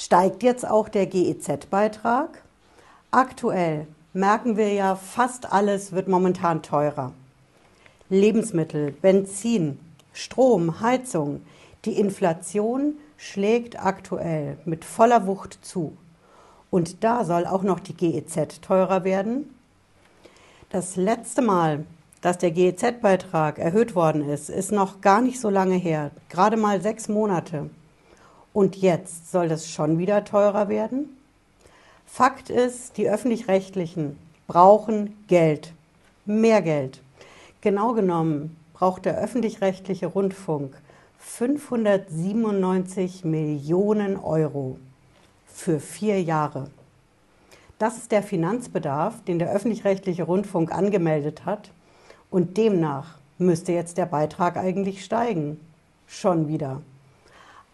Steigt jetzt auch der GEZ-Beitrag? Aktuell merken wir ja, fast alles wird momentan teurer. Lebensmittel, Benzin, Strom, Heizung. Die Inflation schlägt aktuell mit voller Wucht zu. Und da soll auch noch die GEZ teurer werden. Das letzte Mal, dass der GEZ-Beitrag erhöht worden ist, ist noch gar nicht so lange her, gerade mal sechs Monate. Und jetzt soll das schon wieder teurer werden? Fakt ist, die öffentlich-rechtlichen brauchen Geld, mehr Geld. Genau genommen braucht der öffentlich-rechtliche Rundfunk 597 Millionen Euro für vier Jahre. Das ist der Finanzbedarf, den der öffentlich-rechtliche Rundfunk angemeldet hat. Und demnach müsste jetzt der Beitrag eigentlich steigen. Schon wieder.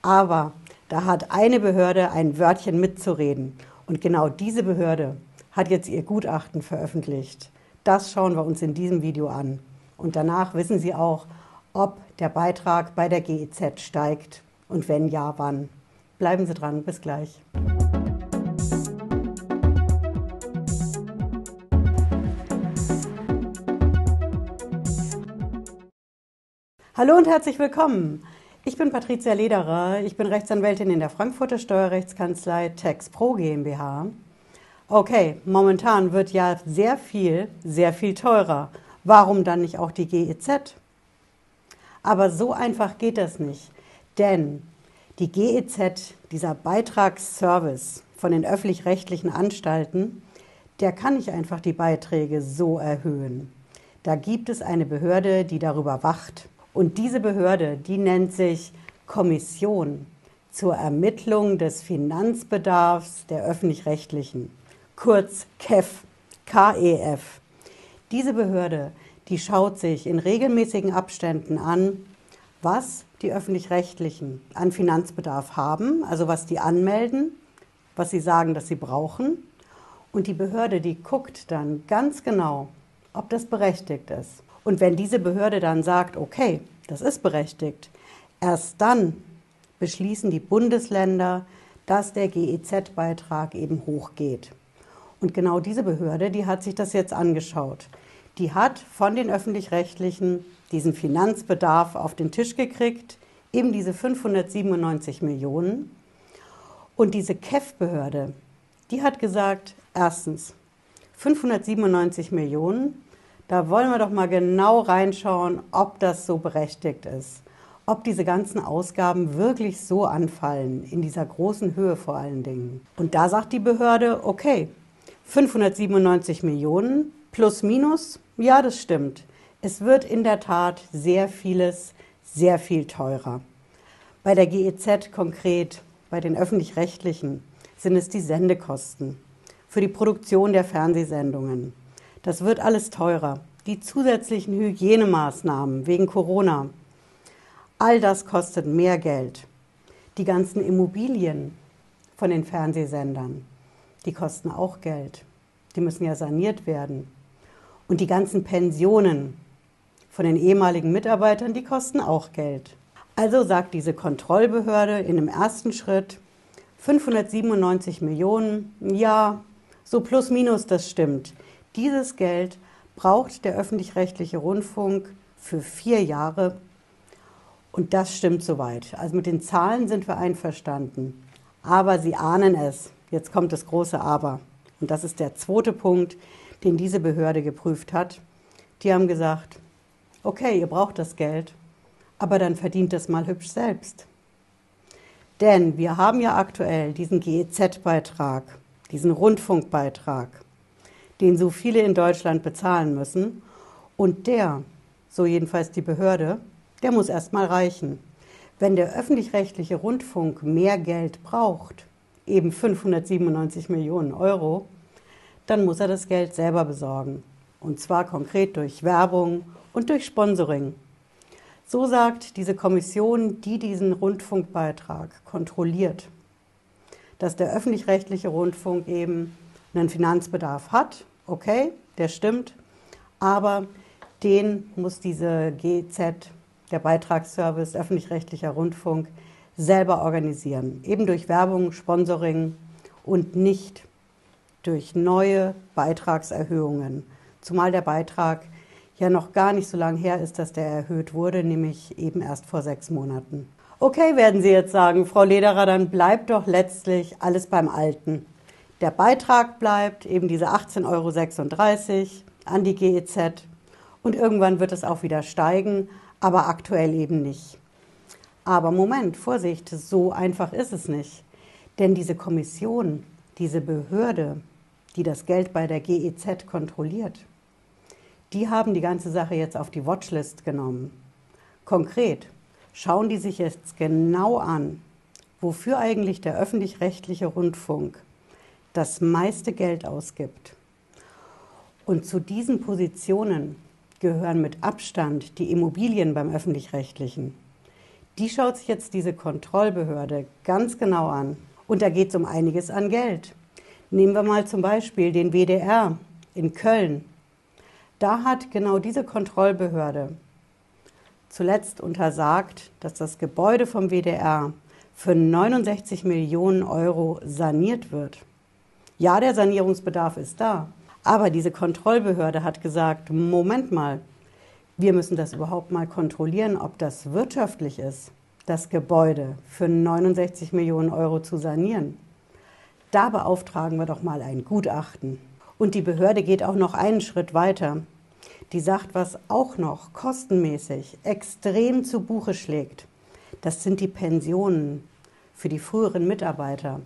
Aber da hat eine Behörde ein Wörtchen mitzureden. Und genau diese Behörde hat jetzt ihr Gutachten veröffentlicht. Das schauen wir uns in diesem Video an. Und danach wissen Sie auch, ob der Beitrag bei der GEZ steigt und wenn ja, wann. Bleiben Sie dran, bis gleich. Hallo und herzlich willkommen. Ich bin Patricia Lederer. Ich bin Rechtsanwältin in der Frankfurter Steuerrechtskanzlei Tax Pro GmbH. Okay, momentan wird ja sehr viel, sehr viel teurer. Warum dann nicht auch die GEZ? Aber so einfach geht das nicht. Denn die GEZ, dieser Beitragsservice von den öffentlich-rechtlichen Anstalten, der kann nicht einfach die Beiträge so erhöhen. Da gibt es eine Behörde, die darüber wacht. Und diese Behörde, die nennt sich Kommission zur Ermittlung des Finanzbedarfs der öffentlich-rechtlichen, kurz KEF, KEF. Diese Behörde, die schaut sich in regelmäßigen Abständen an, was die öffentlich-rechtlichen an Finanzbedarf haben, also was die anmelden, was sie sagen, dass sie brauchen. Und die Behörde, die guckt dann ganz genau, ob das berechtigt ist. Und wenn diese Behörde dann sagt, okay, das ist berechtigt, erst dann beschließen die Bundesländer, dass der GEZ-Beitrag eben hochgeht. Und genau diese Behörde, die hat sich das jetzt angeschaut. Die hat von den öffentlich-rechtlichen diesen Finanzbedarf auf den Tisch gekriegt, eben diese 597 Millionen. Und diese KEF-Behörde, die hat gesagt, erstens, 597 Millionen, da wollen wir doch mal genau reinschauen, ob das so berechtigt ist. Ob diese ganzen Ausgaben wirklich so anfallen, in dieser großen Höhe vor allen Dingen. Und da sagt die Behörde, okay, 597 Millionen plus minus, ja, das stimmt. Es wird in der Tat sehr vieles sehr viel teurer. Bei der GEZ konkret, bei den öffentlich-rechtlichen, sind es die Sendekosten für die Produktion der Fernsehsendungen das wird alles teurer. Die zusätzlichen Hygienemaßnahmen wegen Corona, all das kostet mehr Geld. Die ganzen Immobilien von den Fernsehsendern, die kosten auch Geld. Die müssen ja saniert werden. Und die ganzen Pensionen von den ehemaligen Mitarbeitern, die kosten auch Geld. Also sagt diese Kontrollbehörde in dem ersten Schritt 597 Millionen, ja, so plus minus, das stimmt. Dieses Geld braucht der öffentlich-rechtliche Rundfunk für vier Jahre. Und das stimmt soweit. Also mit den Zahlen sind wir einverstanden. Aber Sie ahnen es. Jetzt kommt das große Aber. Und das ist der zweite Punkt, den diese Behörde geprüft hat. Die haben gesagt, okay, ihr braucht das Geld, aber dann verdient es mal hübsch selbst. Denn wir haben ja aktuell diesen GEZ-Beitrag, diesen Rundfunkbeitrag den so viele in Deutschland bezahlen müssen. Und der, so jedenfalls die Behörde, der muss erstmal reichen. Wenn der öffentlich-rechtliche Rundfunk mehr Geld braucht, eben 597 Millionen Euro, dann muss er das Geld selber besorgen. Und zwar konkret durch Werbung und durch Sponsoring. So sagt diese Kommission, die diesen Rundfunkbeitrag kontrolliert, dass der öffentlich-rechtliche Rundfunk eben einen Finanzbedarf hat, okay, der stimmt, aber den muss diese GZ, der Beitragsservice öffentlich-rechtlicher Rundfunk, selber organisieren, eben durch Werbung, Sponsoring und nicht durch neue Beitragserhöhungen. Zumal der Beitrag ja noch gar nicht so lange her ist, dass der erhöht wurde, nämlich eben erst vor sechs Monaten. Okay, werden Sie jetzt sagen, Frau Lederer, dann bleibt doch letztlich alles beim Alten. Der Beitrag bleibt eben diese 18,36 Euro an die GEZ und irgendwann wird es auch wieder steigen, aber aktuell eben nicht. Aber Moment, Vorsicht, so einfach ist es nicht. Denn diese Kommission, diese Behörde, die das Geld bei der GEZ kontrolliert, die haben die ganze Sache jetzt auf die Watchlist genommen. Konkret schauen die sich jetzt genau an, wofür eigentlich der öffentlich-rechtliche Rundfunk das meiste Geld ausgibt. Und zu diesen Positionen gehören mit Abstand die Immobilien beim öffentlich-rechtlichen. Die schaut sich jetzt diese Kontrollbehörde ganz genau an. Und da geht es um einiges an Geld. Nehmen wir mal zum Beispiel den WDR in Köln. Da hat genau diese Kontrollbehörde zuletzt untersagt, dass das Gebäude vom WDR für 69 Millionen Euro saniert wird. Ja, der Sanierungsbedarf ist da, aber diese Kontrollbehörde hat gesagt, Moment mal, wir müssen das überhaupt mal kontrollieren, ob das wirtschaftlich ist, das Gebäude für 69 Millionen Euro zu sanieren. Da beauftragen wir doch mal ein Gutachten. Und die Behörde geht auch noch einen Schritt weiter die sagt, was auch noch kostenmäßig extrem zu Buche schlägt. Das sind die Pensionen für die früheren Mitarbeiter.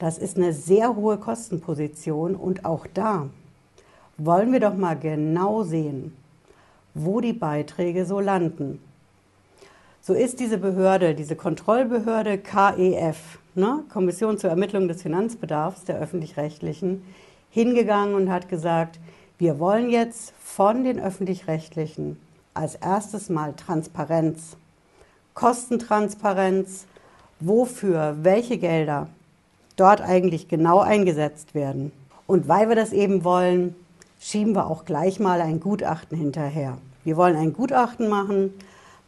Das ist eine sehr hohe Kostenposition und auch da wollen wir doch mal genau sehen, wo die Beiträge so landen. So ist diese Behörde, diese Kontrollbehörde KEF, ne, Kommission zur Ermittlung des Finanzbedarfs der öffentlich-rechtlichen, hingegangen und hat gesagt, wir wollen jetzt von den öffentlich-rechtlichen als erstes mal Transparenz, Kostentransparenz, wofür welche Gelder dort eigentlich genau eingesetzt werden. Und weil wir das eben wollen, schieben wir auch gleich mal ein Gutachten hinterher. Wir wollen ein Gutachten machen,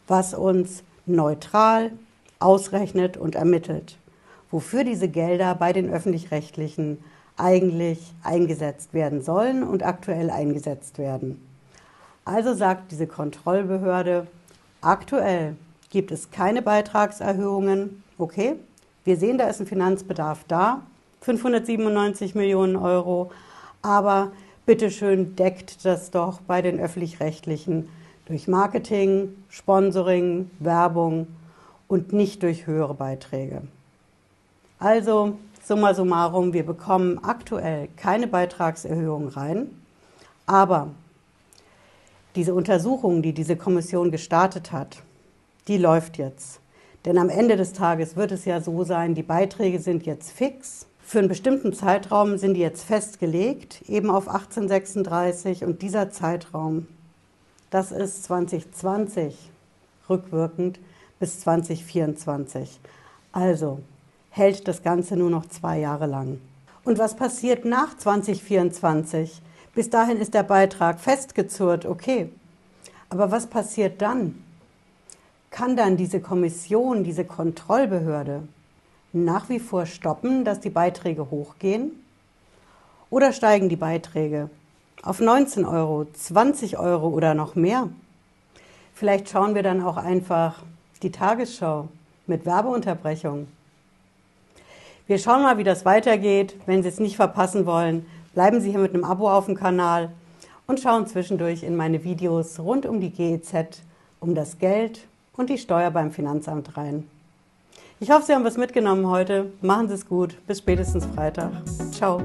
was uns neutral ausrechnet und ermittelt, wofür diese Gelder bei den öffentlich-rechtlichen eigentlich eingesetzt werden sollen und aktuell eingesetzt werden. Also sagt diese Kontrollbehörde, aktuell gibt es keine Beitragserhöhungen. Okay, wir sehen, da ist ein Finanzbedarf da, 597 Millionen Euro, aber bitteschön deckt das doch bei den öffentlich-rechtlichen durch Marketing, Sponsoring, Werbung und nicht durch höhere Beiträge. Also Summa summarum, wir bekommen aktuell keine Beitragserhöhung rein, aber diese Untersuchung, die diese Kommission gestartet hat, die läuft jetzt. Denn am Ende des Tages wird es ja so sein, die Beiträge sind jetzt fix. Für einen bestimmten Zeitraum sind die jetzt festgelegt, eben auf 1836. Und dieser Zeitraum, das ist 2020 rückwirkend bis 2024. Also hält das Ganze nur noch zwei Jahre lang. Und was passiert nach 2024? Bis dahin ist der Beitrag festgezurrt, okay. Aber was passiert dann? Kann dann diese Kommission, diese Kontrollbehörde nach wie vor stoppen, dass die Beiträge hochgehen? Oder steigen die Beiträge auf 19 Euro, 20 Euro oder noch mehr? Vielleicht schauen wir dann auch einfach die Tagesschau mit Werbeunterbrechung. Wir schauen mal, wie das weitergeht. Wenn Sie es nicht verpassen wollen, bleiben Sie hier mit einem Abo auf dem Kanal und schauen zwischendurch in meine Videos rund um die GEZ, um das Geld und die Steuer beim Finanzamt rein. Ich hoffe, Sie haben was mitgenommen heute. Machen Sie es gut. Bis spätestens Freitag. Ciao.